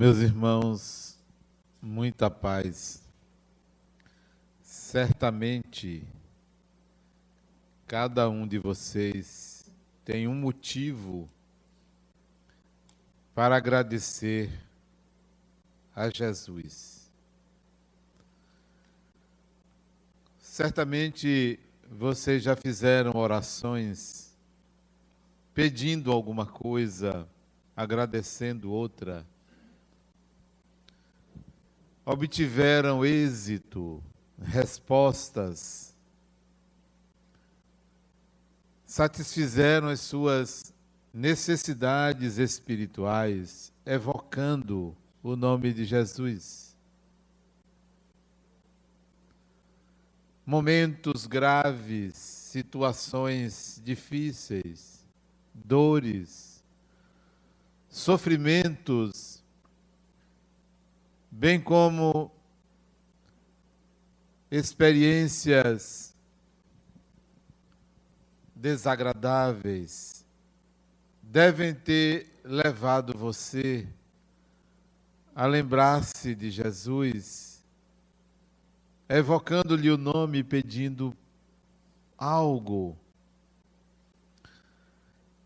Meus irmãos, muita paz. Certamente, cada um de vocês tem um motivo para agradecer a Jesus. Certamente vocês já fizeram orações pedindo alguma coisa, agradecendo outra obtiveram êxito, respostas, satisfizeram as suas necessidades espirituais, evocando o nome de Jesus. Momentos graves, situações difíceis, dores, sofrimentos bem como experiências desagradáveis, devem ter levado você a lembrar-se de Jesus, evocando-lhe o nome, pedindo algo.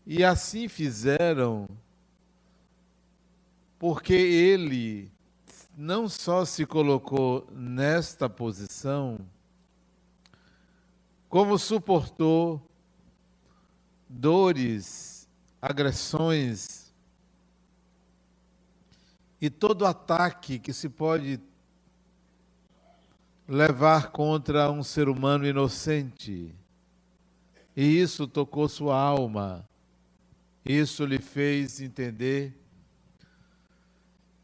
E assim fizeram, porque ele não só se colocou nesta posição, como suportou dores, agressões e todo ataque que se pode levar contra um ser humano inocente. E isso tocou sua alma. Isso lhe fez entender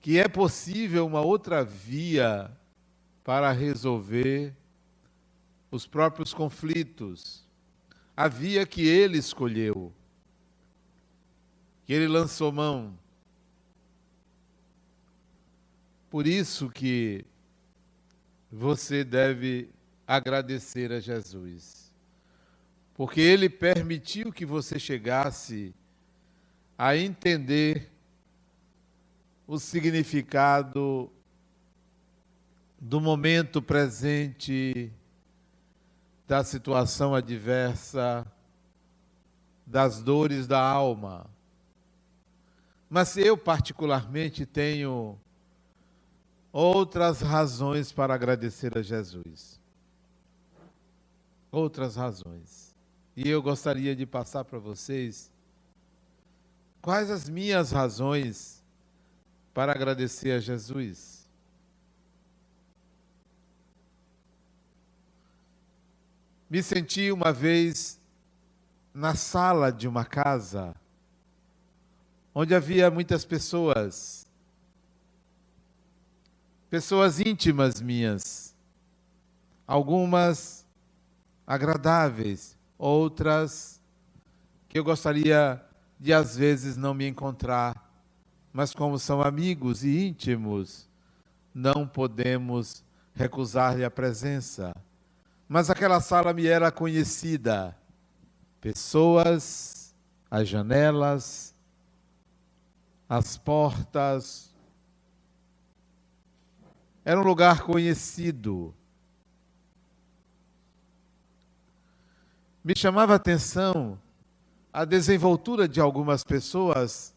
que é possível uma outra via para resolver os próprios conflitos. A via que ele escolheu, que ele lançou mão. Por isso que você deve agradecer a Jesus. Porque ele permitiu que você chegasse a entender o significado do momento presente, da situação adversa, das dores da alma. Mas eu, particularmente, tenho outras razões para agradecer a Jesus. Outras razões. E eu gostaria de passar para vocês quais as minhas razões para agradecer a Jesus. Me senti uma vez na sala de uma casa, onde havia muitas pessoas, pessoas íntimas minhas, algumas agradáveis, outras que eu gostaria de às vezes não me encontrar mas como são amigos e íntimos, não podemos recusar-lhe a presença. Mas aquela sala me era conhecida. Pessoas, as janelas, as portas. Era um lugar conhecido. Me chamava a atenção a desenvoltura de algumas pessoas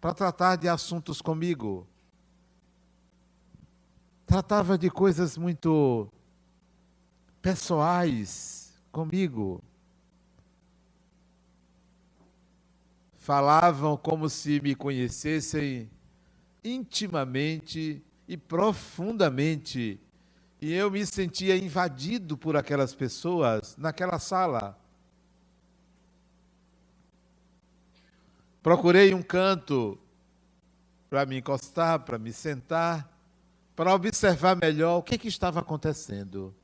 para tratar de assuntos comigo. Tratava de coisas muito pessoais comigo. Falavam como se me conhecessem intimamente e profundamente. E eu me sentia invadido por aquelas pessoas naquela sala. Procurei um canto para me encostar, para me sentar, para observar melhor o que, que estava acontecendo.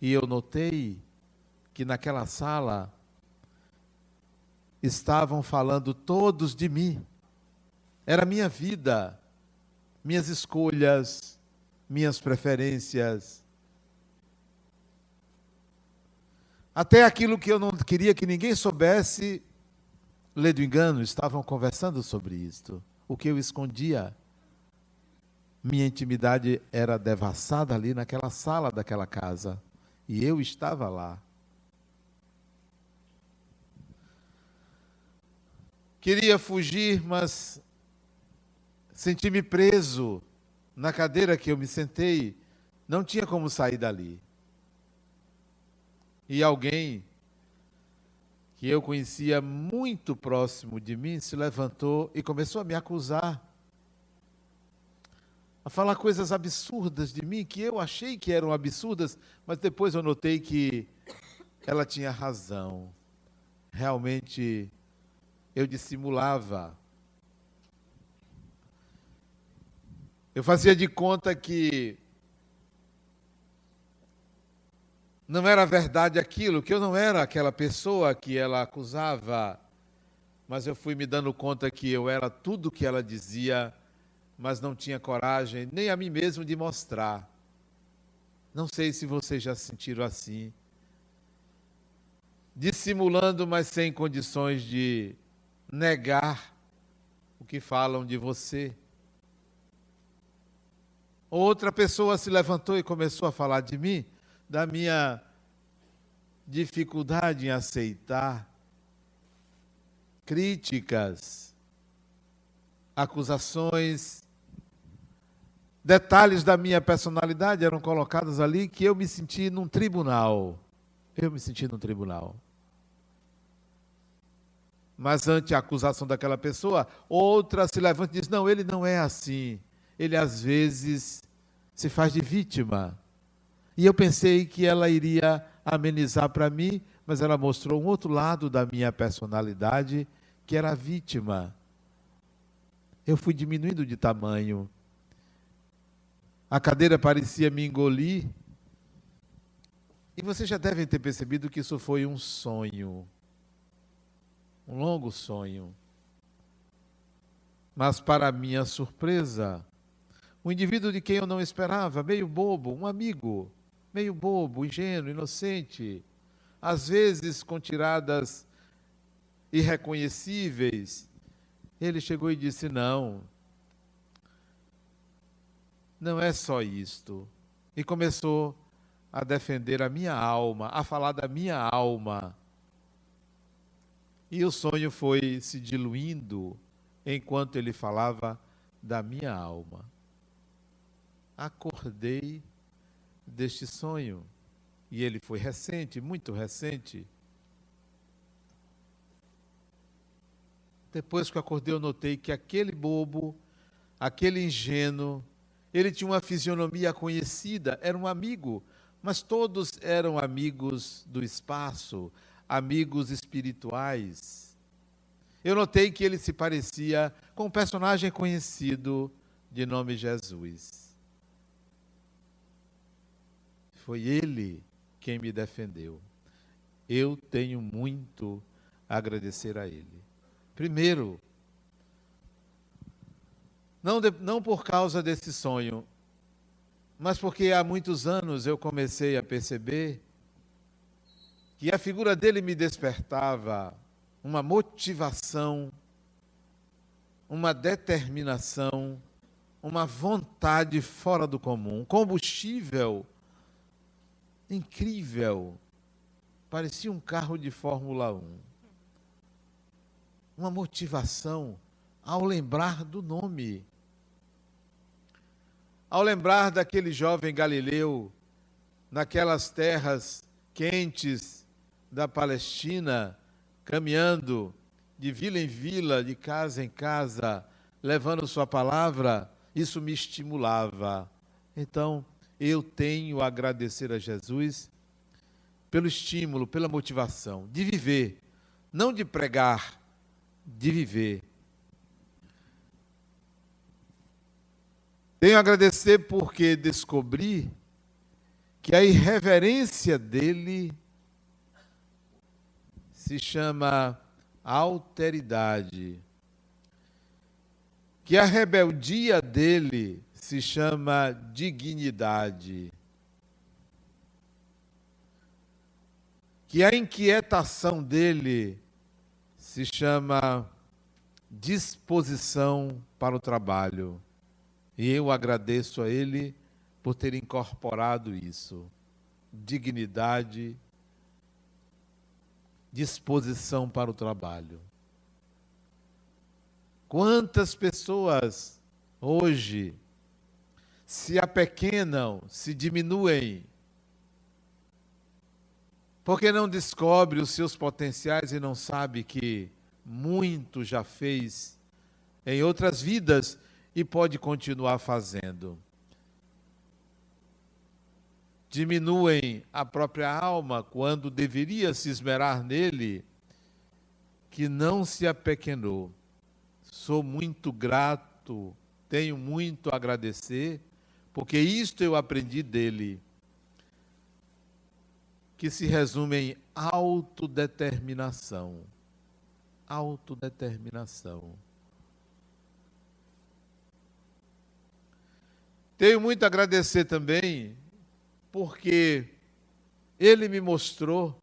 E eu notei que naquela sala estavam falando todos de mim. Era minha vida, minhas escolhas, minhas preferências. Até aquilo que eu não queria que ninguém soubesse, lê do engano, estavam conversando sobre isto. O que eu escondia minha intimidade era devassada ali naquela sala daquela casa. E eu estava lá. Queria fugir, mas senti-me preso na cadeira que eu me sentei. Não tinha como sair dali. E alguém que eu conhecia muito próximo de mim se levantou e começou a me acusar a falar coisas absurdas de mim que eu achei que eram absurdas, mas depois eu notei que ela tinha razão. Realmente eu dissimulava. Eu fazia de conta que não era verdade aquilo, que eu não era aquela pessoa que ela acusava, mas eu fui me dando conta que eu era tudo que ela dizia mas não tinha coragem nem a mim mesmo de mostrar. Não sei se vocês já se sentiram assim. Dissimulando, mas sem condições de negar o que falam de você. Outra pessoa se levantou e começou a falar de mim, da minha dificuldade em aceitar críticas, acusações detalhes da minha personalidade eram colocados ali que eu me senti num tribunal. Eu me senti num tribunal. Mas ante a acusação daquela pessoa, outra se levanta e diz: Não, ele não é assim. Ele às vezes se faz de vítima. E eu pensei que ela iria amenizar para mim, mas ela mostrou um outro lado da minha personalidade, que era vítima. Eu fui diminuindo de tamanho a cadeira parecia me engolir. E vocês já devem ter percebido que isso foi um sonho. Um longo sonho. Mas, para minha surpresa, um indivíduo de quem eu não esperava, meio bobo, um amigo, meio bobo, ingênuo, inocente, às vezes com tiradas irreconhecíveis, ele chegou e disse: Não, não é só isto. E começou a defender a minha alma, a falar da minha alma. E o sonho foi se diluindo enquanto ele falava da minha alma. Acordei deste sonho. E ele foi recente, muito recente. Depois que eu acordei, eu notei que aquele bobo, aquele ingênuo, ele tinha uma fisionomia conhecida, era um amigo, mas todos eram amigos do espaço, amigos espirituais. Eu notei que ele se parecia com um personagem conhecido de nome Jesus. Foi ele quem me defendeu. Eu tenho muito a agradecer a ele. Primeiro, não, de, não por causa desse sonho, mas porque há muitos anos eu comecei a perceber que a figura dele me despertava uma motivação, uma determinação, uma vontade fora do comum, um combustível incrível. Parecia um carro de Fórmula 1. Uma motivação ao lembrar do nome. Ao lembrar daquele jovem galileu, naquelas terras quentes da Palestina, caminhando de vila em vila, de casa em casa, levando Sua palavra, isso me estimulava. Então, eu tenho a agradecer a Jesus pelo estímulo, pela motivação de viver, não de pregar, de viver. Tenho a agradecer porque descobri que a irreverência dele se chama alteridade, que a rebeldia dele se chama dignidade, que a inquietação dele se chama disposição para o trabalho. E eu agradeço a Ele por ter incorporado isso. Dignidade, disposição para o trabalho. Quantas pessoas hoje se apequenam, se diminuem, porque não descobre os seus potenciais e não sabe que muito já fez em outras vidas e pode continuar fazendo. Diminuem a própria alma quando deveria se esmerar nele, que não se apequenou. Sou muito grato, tenho muito a agradecer, porque isto eu aprendi dele, que se resume em autodeterminação. Autodeterminação. Tenho muito a agradecer também, porque ele me mostrou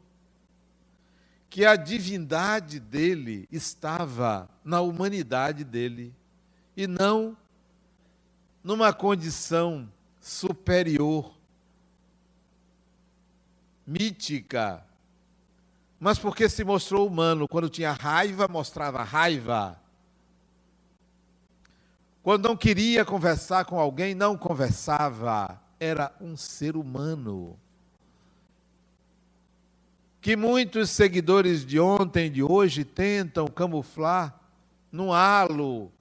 que a divindade dele estava na humanidade dele e não numa condição superior, mítica, mas porque se mostrou humano. Quando tinha raiva, mostrava raiva. Quando não queria conversar com alguém, não conversava. Era um ser humano que muitos seguidores de ontem, de hoje, tentam camuflar num halo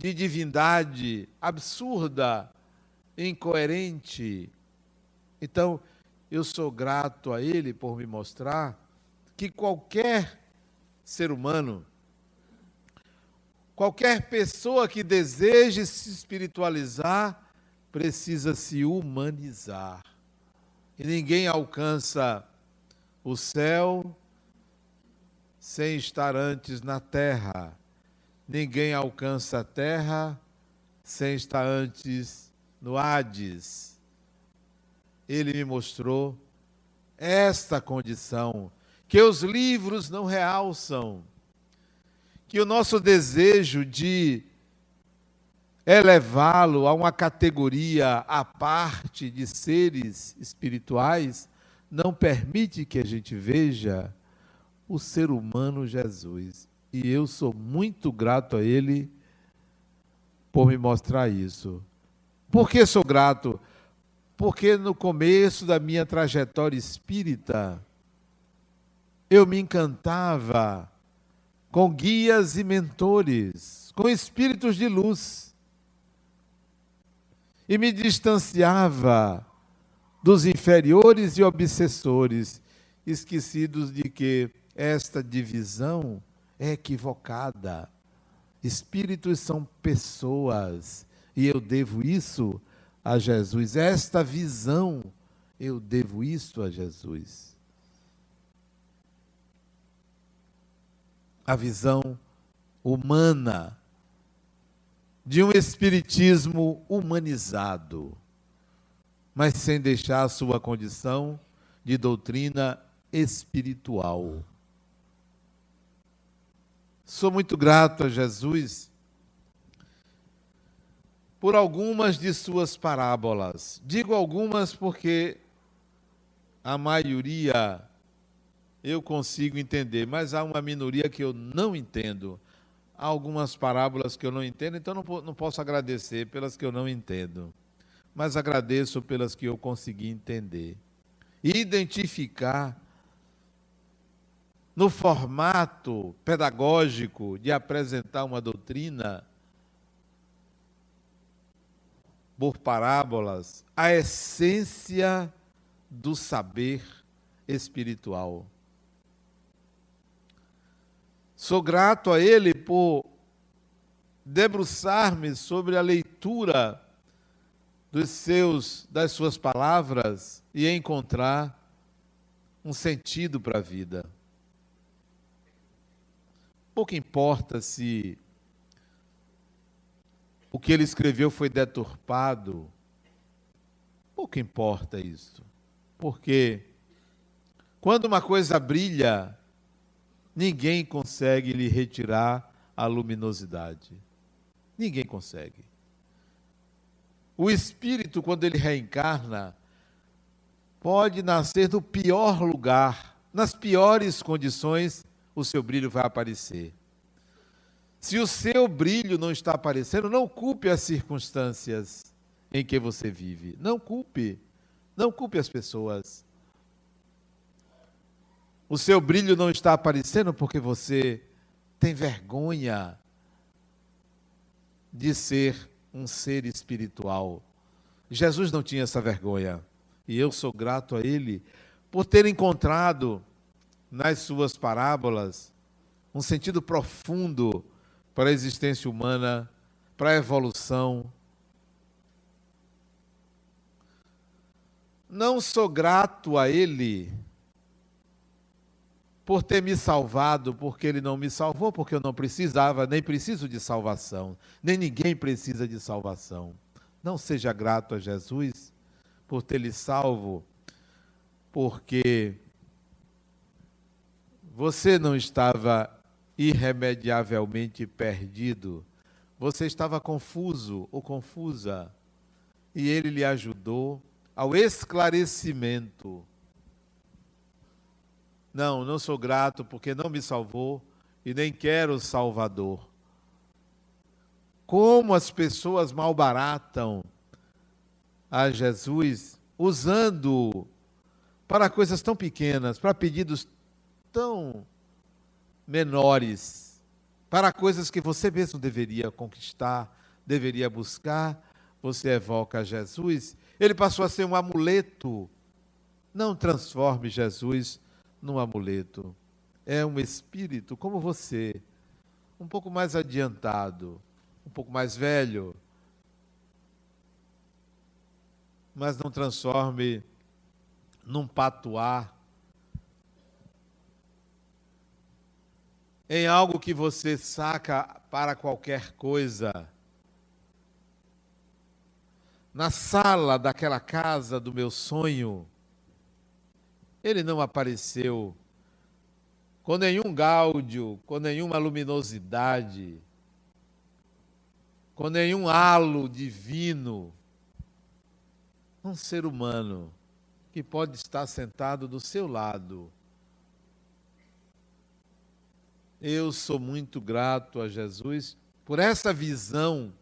de divindade absurda, incoerente. Então, eu sou grato a Ele por me mostrar que qualquer ser humano, qualquer pessoa que deseje se espiritualizar, precisa se humanizar. E ninguém alcança o céu sem estar antes na terra. Ninguém alcança a terra sem estar antes no Hades. Ele me mostrou esta condição que os livros não realçam, que o nosso desejo de elevá-lo a uma categoria à parte de seres espirituais não permite que a gente veja o ser humano Jesus. E eu sou muito grato a Ele por me mostrar isso. Por que sou grato? Porque no começo da minha trajetória espírita, eu me encantava com guias e mentores, com espíritos de luz, e me distanciava dos inferiores e obsessores, esquecidos de que esta divisão é equivocada. Espíritos são pessoas e eu devo isso a Jesus. Esta visão, eu devo isso a Jesus. A visão humana de um espiritismo humanizado mas sem deixar a sua condição de doutrina espiritual. Sou muito grato a Jesus por algumas de suas parábolas. Digo algumas porque a maioria eu consigo entender, mas há uma minoria que eu não entendo. Há algumas parábolas que eu não entendo, então não, não posso agradecer pelas que eu não entendo mas agradeço pelas que eu consegui entender. Identificar no formato pedagógico de apresentar uma doutrina por parábolas a essência do saber espiritual. Sou grato a ele por debruçar-me sobre a leitura dos seus, das suas palavras e encontrar um sentido para a vida. Pouco importa se o que ele escreveu foi deturpado, pouco importa isso, porque quando uma coisa brilha, ninguém consegue lhe retirar a luminosidade. Ninguém consegue. O espírito, quando ele reencarna, pode nascer do pior lugar, nas piores condições, o seu brilho vai aparecer. Se o seu brilho não está aparecendo, não culpe as circunstâncias em que você vive. Não culpe. Não culpe as pessoas. O seu brilho não está aparecendo porque você tem vergonha de ser um ser espiritual. Jesus não tinha essa vergonha. E eu sou grato a ele por ter encontrado nas suas parábolas um sentido profundo para a existência humana, para a evolução. Não sou grato a ele por ter me salvado, porque ele não me salvou, porque eu não precisava, nem preciso de salvação, nem ninguém precisa de salvação. Não seja grato a Jesus por ter lhe salvo, porque você não estava irremediavelmente perdido, você estava confuso ou confusa, e ele lhe ajudou ao esclarecimento. Não, não sou grato porque não me salvou e nem quero o Salvador. Como as pessoas malbaratam a Jesus usando para coisas tão pequenas, para pedidos tão menores, para coisas que você mesmo deveria conquistar, deveria buscar, você evoca Jesus, ele passou a ser um amuleto. Não transforme Jesus num amuleto. É um espírito como você, um pouco mais adiantado, um pouco mais velho. Mas não transforme num patuá, em algo que você saca para qualquer coisa. Na sala daquela casa do meu sonho, ele não apareceu com nenhum gáudio, com nenhuma luminosidade, com nenhum halo divino. Um ser humano que pode estar sentado do seu lado. Eu sou muito grato a Jesus por essa visão.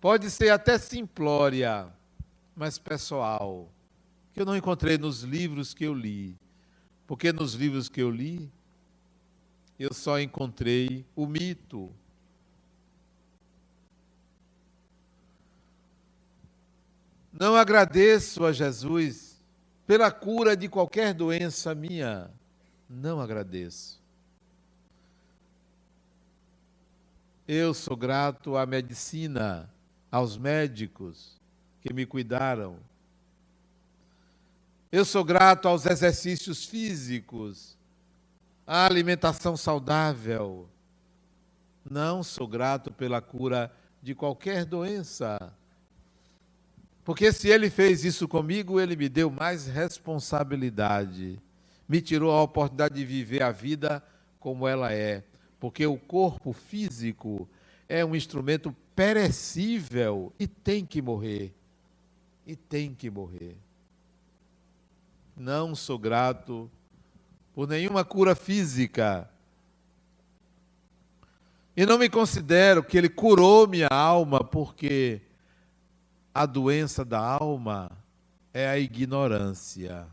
Pode ser até simplória, mas pessoal que eu não encontrei nos livros que eu li. Porque nos livros que eu li, eu só encontrei o mito. Não agradeço a Jesus pela cura de qualquer doença minha. Não agradeço. Eu sou grato à medicina, aos médicos que me cuidaram eu sou grato aos exercícios físicos, à alimentação saudável. Não sou grato pela cura de qualquer doença. Porque se ele fez isso comigo, ele me deu mais responsabilidade. Me tirou a oportunidade de viver a vida como ela é. Porque o corpo físico é um instrumento perecível e tem que morrer. E tem que morrer. Não sou grato por nenhuma cura física. E não me considero que ele curou minha alma, porque a doença da alma é a ignorância.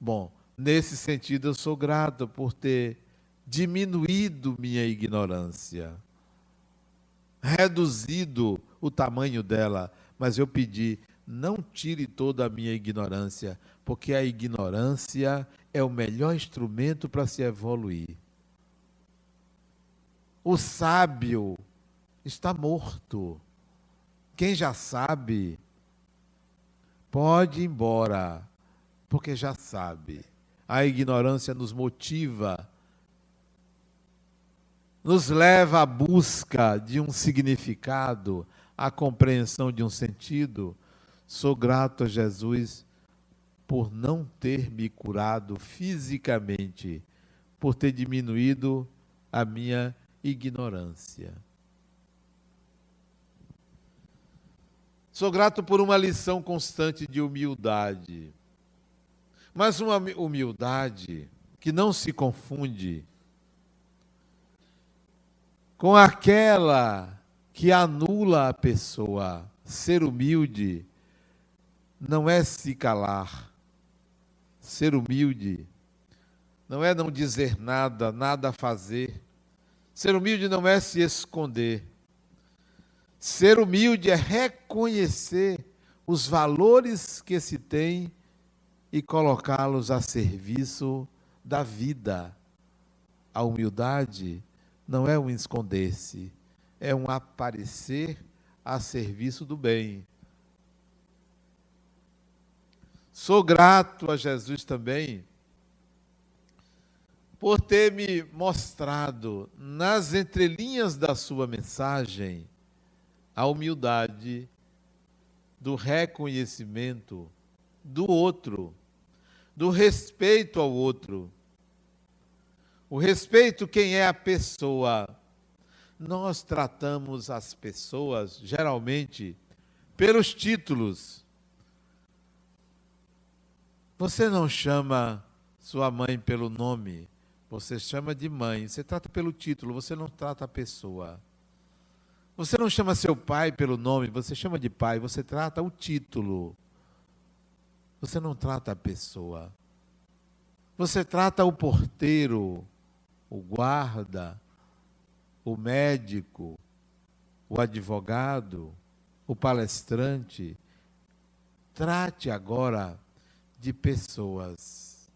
Bom, nesse sentido eu sou grato por ter diminuído minha ignorância, reduzido o tamanho dela, mas eu pedi, não tire toda a minha ignorância, porque a ignorância é o melhor instrumento para se evoluir. O sábio está morto. Quem já sabe, pode ir embora, porque já sabe. A ignorância nos motiva, nos leva à busca de um significado, à compreensão de um sentido. Sou grato a Jesus por não ter me curado fisicamente, por ter diminuído a minha ignorância. Sou grato por uma lição constante de humildade. Mas uma humildade que não se confunde com aquela que anula a pessoa. Ser humilde não é se calar. Ser humilde não é não dizer nada, nada fazer. Ser humilde não é se esconder. Ser humilde é reconhecer os valores que se tem e colocá-los a serviço da vida. A humildade não é um esconder-se, é um aparecer a serviço do bem. Sou grato a Jesus também por ter me mostrado nas entrelinhas da sua mensagem a humildade do reconhecimento do outro, do respeito ao outro. O respeito, quem é a pessoa? Nós tratamos as pessoas, geralmente, pelos títulos. Você não chama sua mãe pelo nome. Você chama de mãe, você trata pelo título, você não trata a pessoa. Você não chama seu pai pelo nome, você chama de pai, você trata o título. Você não trata a pessoa. Você trata o porteiro, o guarda, o médico, o advogado, o palestrante. Trate agora de pessoas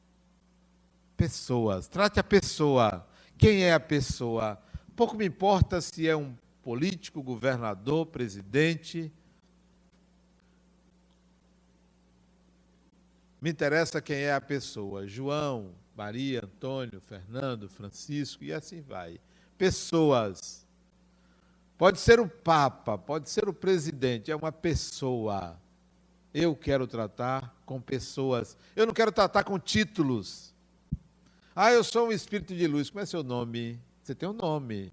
pessoas. Trate a pessoa. Quem é a pessoa? Pouco me importa se é um político, governador, presidente. Me interessa quem é a pessoa. João, Maria, Antônio, Fernando, Francisco e assim vai. Pessoas. Pode ser o Papa, pode ser o presidente, é uma pessoa. Eu quero tratar com pessoas. Eu não quero tratar com títulos. Ah, eu sou um espírito de luz. Como é seu nome? Você tem um nome.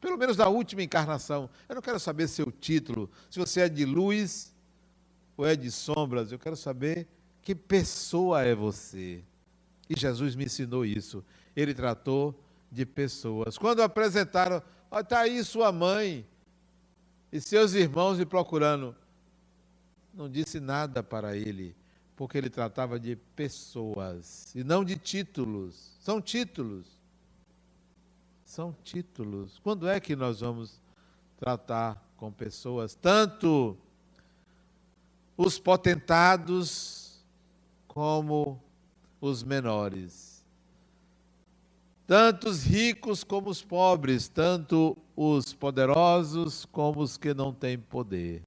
Pelo menos da última encarnação. Eu não quero saber seu título, se você é de luz ou é de sombras. Eu quero saber que pessoa é você. E Jesus me ensinou isso. Ele tratou de pessoas. Quando apresentaram, está aí sua mãe e seus irmãos me procurando. Não disse nada para ele porque ele tratava de pessoas e não de títulos. São títulos. São títulos. Quando é que nós vamos tratar com pessoas, tanto os potentados como os menores? Tanto os ricos como os pobres, tanto os poderosos como os que não têm poder.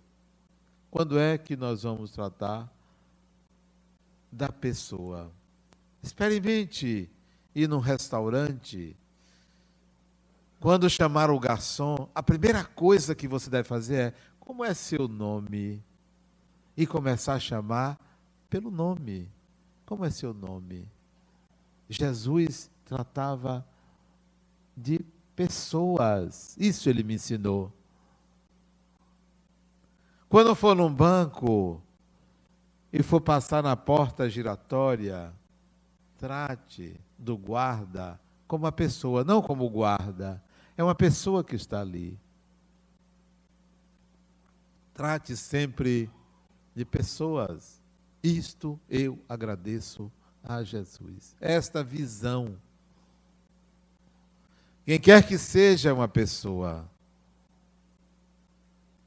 Quando é que nós vamos tratar da pessoa. Experimente ir num restaurante. Quando chamar o garçom, a primeira coisa que você deve fazer é: como é seu nome? E começar a chamar pelo nome. Como é seu nome? Jesus tratava de pessoas. Isso ele me ensinou. Quando for num banco, e for passar na porta giratória, trate do guarda como uma pessoa, não como guarda, é uma pessoa que está ali. Trate sempre de pessoas. Isto eu agradeço a Jesus. Esta visão. Quem quer que seja uma pessoa.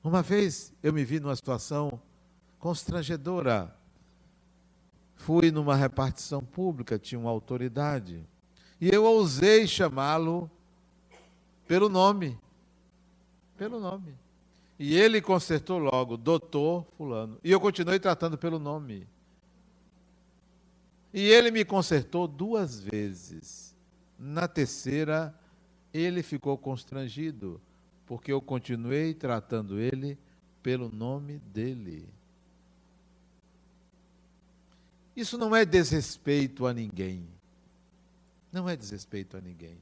Uma vez eu me vi numa situação constrangedora. Fui numa repartição pública, tinha uma autoridade, e eu ousei chamá-lo pelo nome. Pelo nome. E ele consertou logo, doutor Fulano. E eu continuei tratando pelo nome. E ele me consertou duas vezes. Na terceira, ele ficou constrangido, porque eu continuei tratando ele pelo nome dele. Isso não é desrespeito a ninguém. Não é desrespeito a ninguém.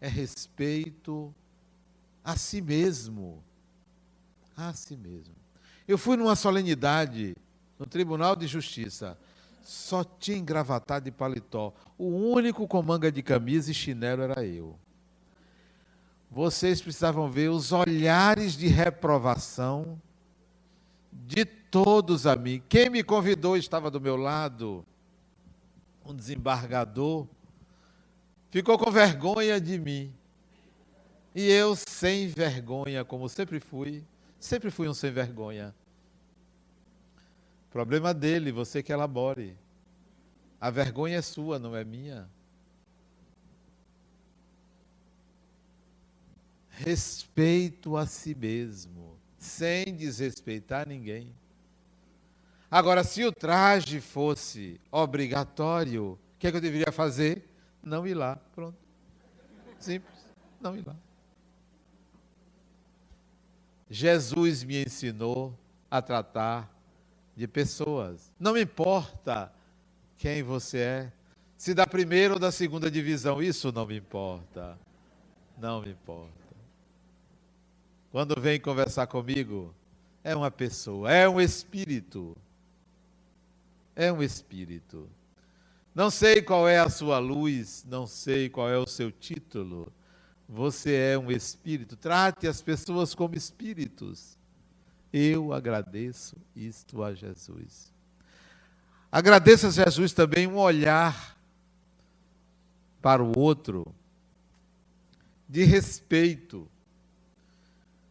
É respeito a si mesmo. A si mesmo. Eu fui numa solenidade no Tribunal de Justiça. Só tinha engravatado de paletó. O único com manga de camisa e chinelo era eu. Vocês precisavam ver os olhares de reprovação de todos a mim. Quem me convidou estava do meu lado, um desembargador, ficou com vergonha de mim. E eu, sem vergonha, como sempre fui, sempre fui um sem vergonha. Problema dele, você que elabore. A vergonha é sua, não é minha. Respeito a si mesmo, sem desrespeitar ninguém. Agora, se o traje fosse obrigatório, o que, é que eu deveria fazer? Não ir lá. Pronto. Simples. Não ir lá. Jesus me ensinou a tratar de pessoas. Não importa quem você é, se da primeira ou da segunda divisão, isso não me importa. Não me importa. Quando vem conversar comigo, é uma pessoa, é um espírito. É um espírito. Não sei qual é a sua luz, não sei qual é o seu título, você é um espírito, trate as pessoas como espíritos. Eu agradeço isto a Jesus. Agradeço a Jesus também um olhar para o outro de respeito.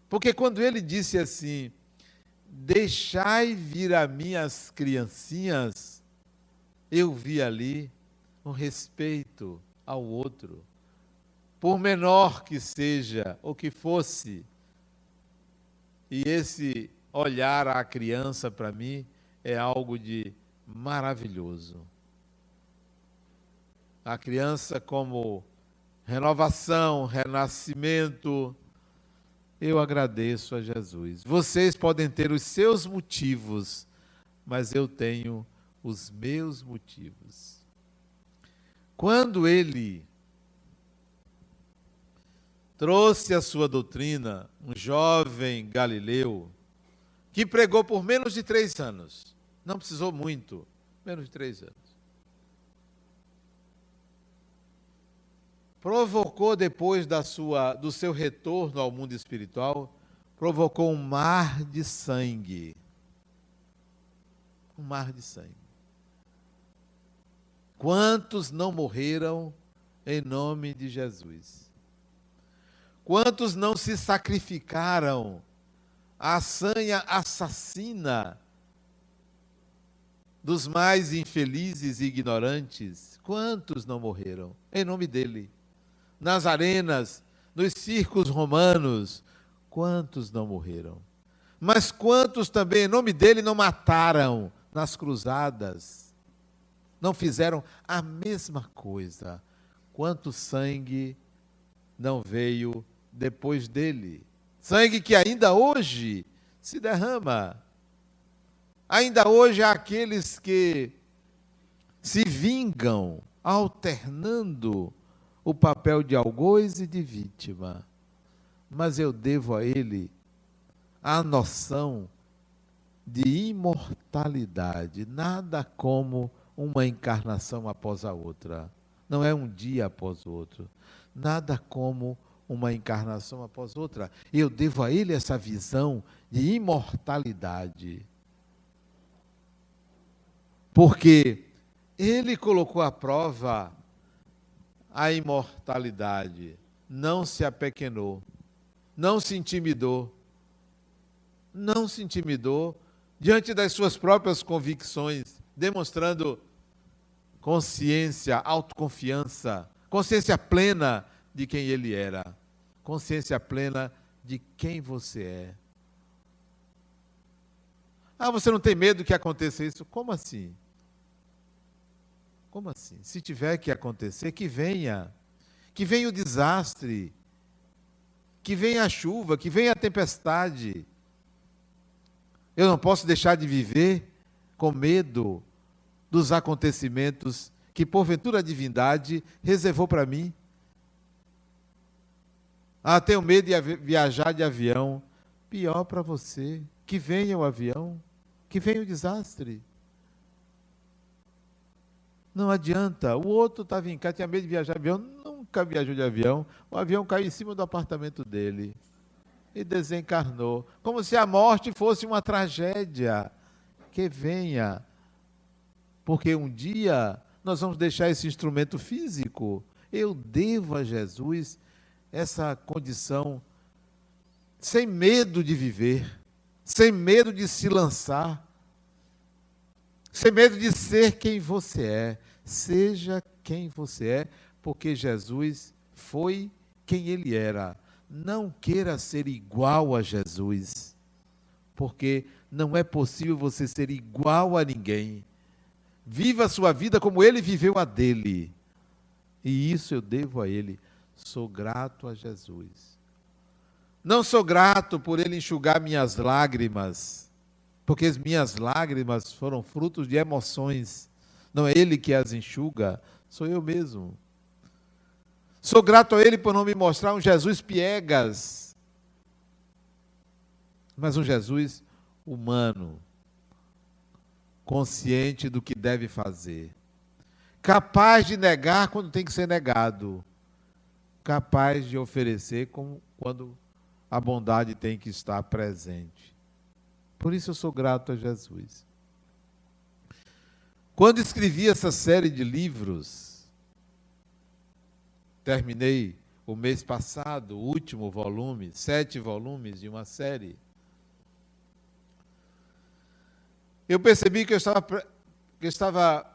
Porque quando ele disse assim: Deixai vir a mim as criancinhas, eu vi ali um respeito ao outro por menor que seja ou que fosse. E esse olhar à criança para mim é algo de maravilhoso. A criança como renovação, renascimento. Eu agradeço a Jesus. Vocês podem ter os seus motivos, mas eu tenho os meus motivos. Quando ele trouxe a sua doutrina um jovem galileu que pregou por menos de três anos. Não precisou muito, menos de três anos. Provocou depois da sua, do seu retorno ao mundo espiritual, provocou um mar de sangue. Um mar de sangue. Quantos não morreram em nome de Jesus? Quantos não se sacrificaram à sanha assassina dos mais infelizes e ignorantes? Quantos não morreram em nome dele? Nas arenas, nos circos romanos, quantos não morreram? Mas quantos também em nome dele não mataram nas cruzadas? Não fizeram a mesma coisa? Quanto sangue não veio depois dele. Sangue que ainda hoje se derrama. Ainda hoje há aqueles que se vingam, alternando o papel de algoz e de vítima. Mas eu devo a ele a noção de imortalidade, nada como uma encarnação após a outra. Não é um dia após o outro. Nada como uma encarnação após outra. Eu devo a ele essa visão de imortalidade. Porque ele colocou à prova a imortalidade, não se apequenou, não se intimidou, não se intimidou diante das suas próprias convicções, demonstrando consciência, autoconfiança, consciência plena de quem ele era consciência plena de quem você é. Ah, você não tem medo que aconteça isso? Como assim? Como assim? Se tiver que acontecer, que venha. Que venha o desastre. Que venha a chuva, que venha a tempestade. Eu não posso deixar de viver com medo dos acontecimentos que, porventura, a divindade reservou para mim. Ah, tenho medo de viajar de avião. Pior para você. que venha o avião, que venha o desastre. Não adianta. O outro estava em casa, tinha medo de viajar de avião, nunca viajou de avião. O avião caiu em cima do apartamento dele e desencarnou. Como se a morte fosse uma tragédia. Que venha. Porque um dia nós vamos deixar esse instrumento físico. Eu devo a Jesus essa condição sem medo de viver, sem medo de se lançar, sem medo de ser quem você é. Seja quem você é, porque Jesus foi quem ele era. Não queira ser igual a Jesus, porque não é possível você ser igual a ninguém. Viva a sua vida como ele viveu a dele. E isso eu devo a ele. Sou grato a Jesus. Não sou grato por ele enxugar minhas lágrimas, porque as minhas lágrimas foram frutos de emoções. Não é ele que as enxuga, sou eu mesmo. Sou grato a ele por não me mostrar um Jesus piegas, mas um Jesus humano, consciente do que deve fazer, capaz de negar quando tem que ser negado, capaz de oferecer quando a bondade tem que estar presente. Por isso eu sou grato a Jesus. Quando escrevi essa série de livros, terminei o mês passado, o último volume, sete volumes de uma série. Eu percebi que eu estava, que eu estava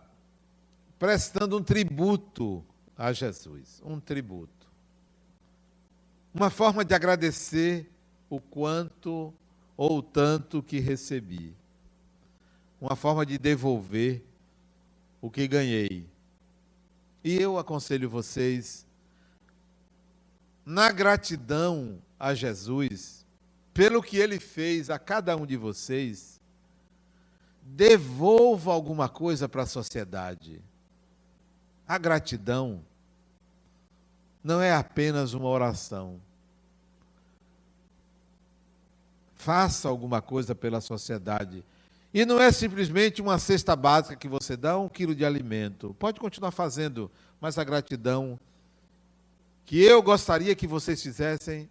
prestando um tributo a Jesus, um tributo. Uma forma de agradecer o quanto ou o tanto que recebi. Uma forma de devolver o que ganhei. E eu aconselho vocês, na gratidão a Jesus, pelo que ele fez a cada um de vocês, devolva alguma coisa para a sociedade. A gratidão não é apenas uma oração. Faça alguma coisa pela sociedade. E não é simplesmente uma cesta básica que você dá, um quilo de alimento. Pode continuar fazendo, mas a gratidão que eu gostaria que vocês fizessem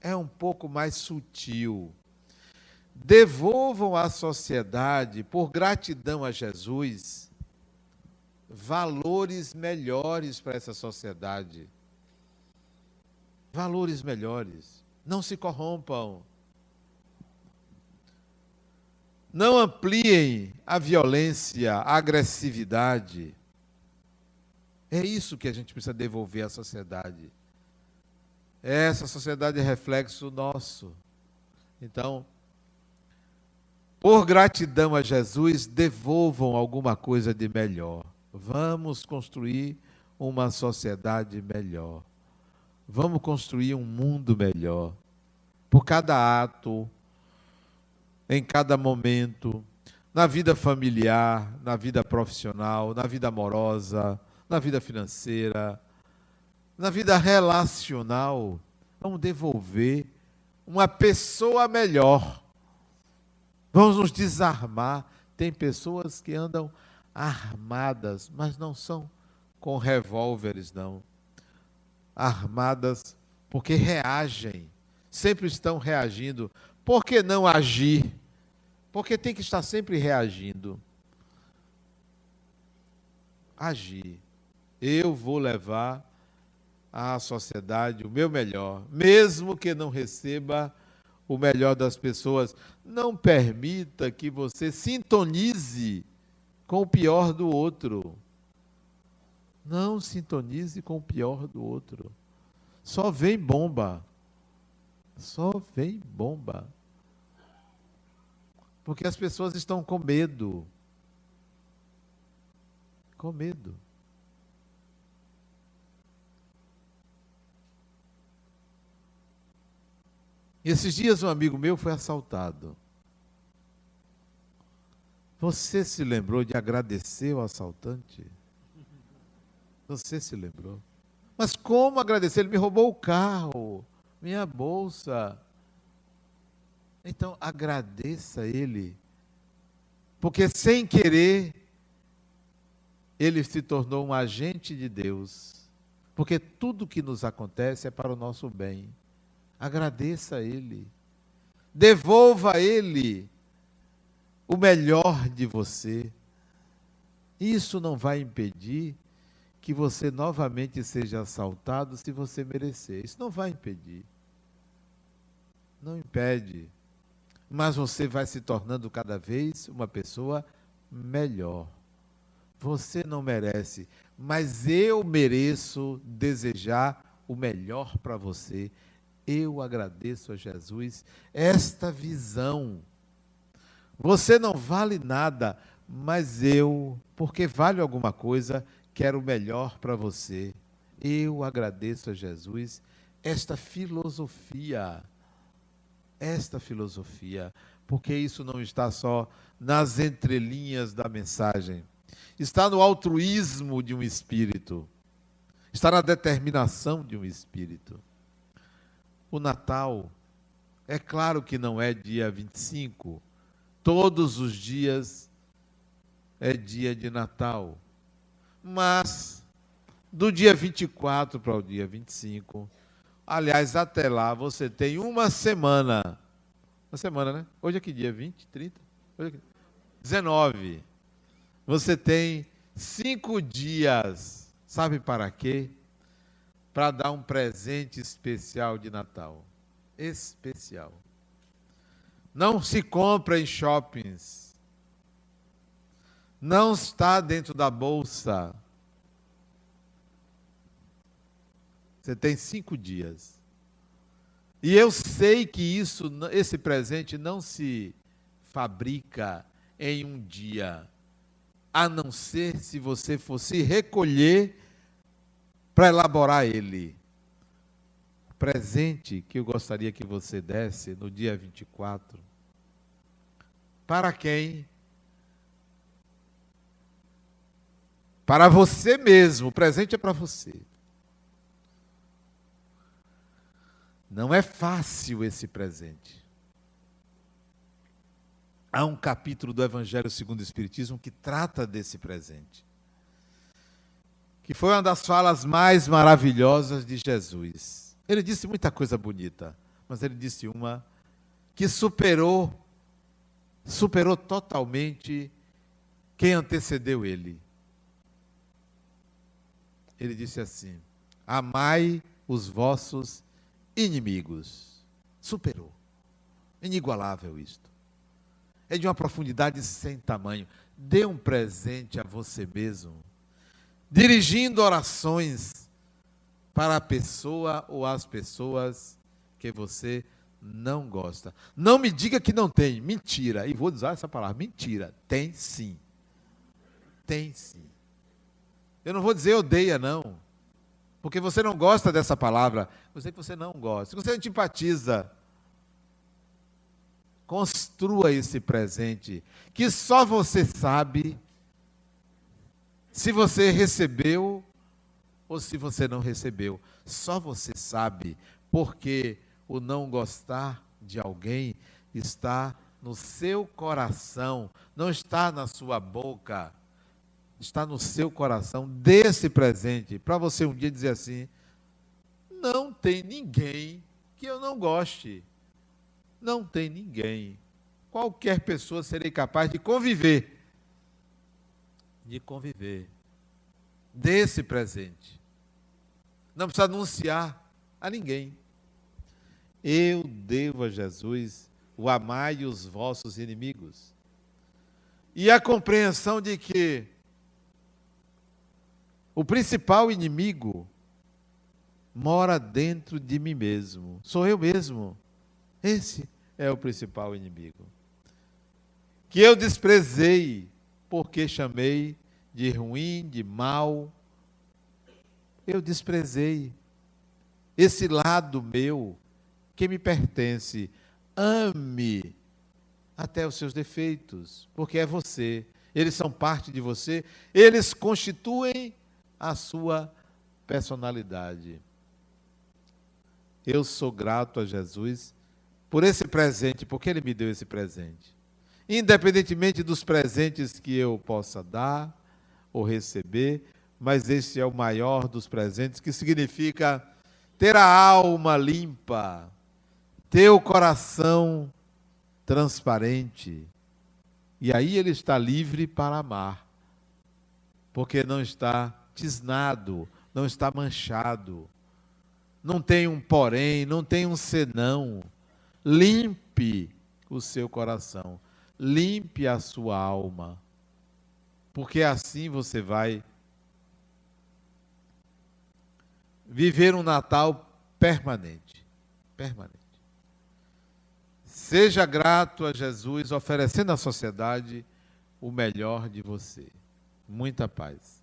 é um pouco mais sutil. Devolvam à sociedade, por gratidão a Jesus, valores melhores para essa sociedade. Valores melhores. Não se corrompam. Não ampliem a violência, a agressividade. É isso que a gente precisa devolver à sociedade. Essa sociedade é reflexo nosso. Então, por gratidão a Jesus, devolvam alguma coisa de melhor. Vamos construir uma sociedade melhor. Vamos construir um mundo melhor. Por cada ato, em cada momento, na vida familiar, na vida profissional, na vida amorosa, na vida financeira, na vida relacional. Vamos devolver uma pessoa melhor. Vamos nos desarmar. Tem pessoas que andam armadas, mas não são com revólveres, não. Armadas porque reagem, sempre estão reagindo. Por que não agir? Porque tem que estar sempre reagindo. Agir. Eu vou levar à sociedade o meu melhor, mesmo que não receba o melhor das pessoas. Não permita que você sintonize com o pior do outro. Não sintonize com o pior do outro. Só vem bomba. Só vem bomba. Porque as pessoas estão com medo. Com medo. E esses dias um amigo meu foi assaltado. Você se lembrou de agradecer o assaltante? Você se lembrou? Mas como agradecer? Ele me roubou o carro, minha bolsa. Então agradeça Ele, porque sem querer, Ele se tornou um agente de Deus, porque tudo que nos acontece é para o nosso bem. Agradeça a Ele, devolva a Ele o melhor de você. Isso não vai impedir que você novamente seja assaltado se você merecer. Isso não vai impedir. Não impede. Mas você vai se tornando cada vez uma pessoa melhor. Você não merece, mas eu mereço desejar o melhor para você. Eu agradeço a Jesus esta visão. Você não vale nada, mas eu, porque vale alguma coisa, quero o melhor para você. Eu agradeço a Jesus esta filosofia. Esta filosofia, porque isso não está só nas entrelinhas da mensagem, está no altruísmo de um espírito, está na determinação de um espírito. O Natal, é claro que não é dia 25, todos os dias é dia de Natal. Mas do dia 24 para o dia 25, aliás, até lá você tem uma semana. Uma semana, né? Hoje é que dia? 20, 30? Hoje é que... 19. Você tem cinco dias. Sabe para quê? Para dar um presente especial de Natal. Especial. Não se compra em shoppings não está dentro da bolsa. Você tem cinco dias. E eu sei que isso, esse presente não se fabrica em um dia, a não ser se você fosse recolher para elaborar ele. Presente que eu gostaria que você desse no dia 24. Para quem? Para você mesmo, o presente é para você. Não é fácil esse presente. Há um capítulo do Evangelho segundo o Espiritismo que trata desse presente. Que foi uma das falas mais maravilhosas de Jesus. Ele disse muita coisa bonita, mas ele disse uma que superou superou totalmente quem antecedeu ele ele disse assim: Amai os vossos inimigos. Superou. Inigualável isto. É de uma profundidade sem tamanho. Dê um presente a você mesmo, dirigindo orações para a pessoa ou as pessoas que você não gosta. Não me diga que não tem. Mentira. E vou usar essa palavra. Mentira. Tem sim. Tem sim. Eu não vou dizer odeia, não. Porque você não gosta dessa palavra. Eu sei que você não gosta. Se você antipatiza, construa esse presente. Que só você sabe se você recebeu ou se você não recebeu. Só você sabe. Porque o não gostar de alguém está no seu coração, não está na sua boca está no seu coração, desse presente, para você um dia dizer assim: não tem ninguém que eu não goste. Não tem ninguém. Qualquer pessoa serei capaz de conviver. De conviver. Desse presente. Não precisa anunciar a ninguém. Eu devo a Jesus o amai os vossos inimigos. E a compreensão de que o principal inimigo mora dentro de mim mesmo. Sou eu mesmo. Esse é o principal inimigo. Que eu desprezei, porque chamei de ruim, de mal. Eu desprezei esse lado meu que me pertence. Ame até os seus defeitos, porque é você. Eles são parte de você, eles constituem a sua personalidade. Eu sou grato a Jesus por esse presente, porque Ele me deu esse presente. Independentemente dos presentes que eu possa dar ou receber, mas esse é o maior dos presentes, que significa ter a alma limpa, ter o coração transparente. E aí ele está livre para amar, porque não está tisnado, não está manchado, não tem um porém, não tem um senão. Limpe o seu coração, limpe a sua alma, porque assim você vai viver um Natal permanente. Permanente. Seja grato a Jesus, oferecendo à sociedade o melhor de você. Muita paz.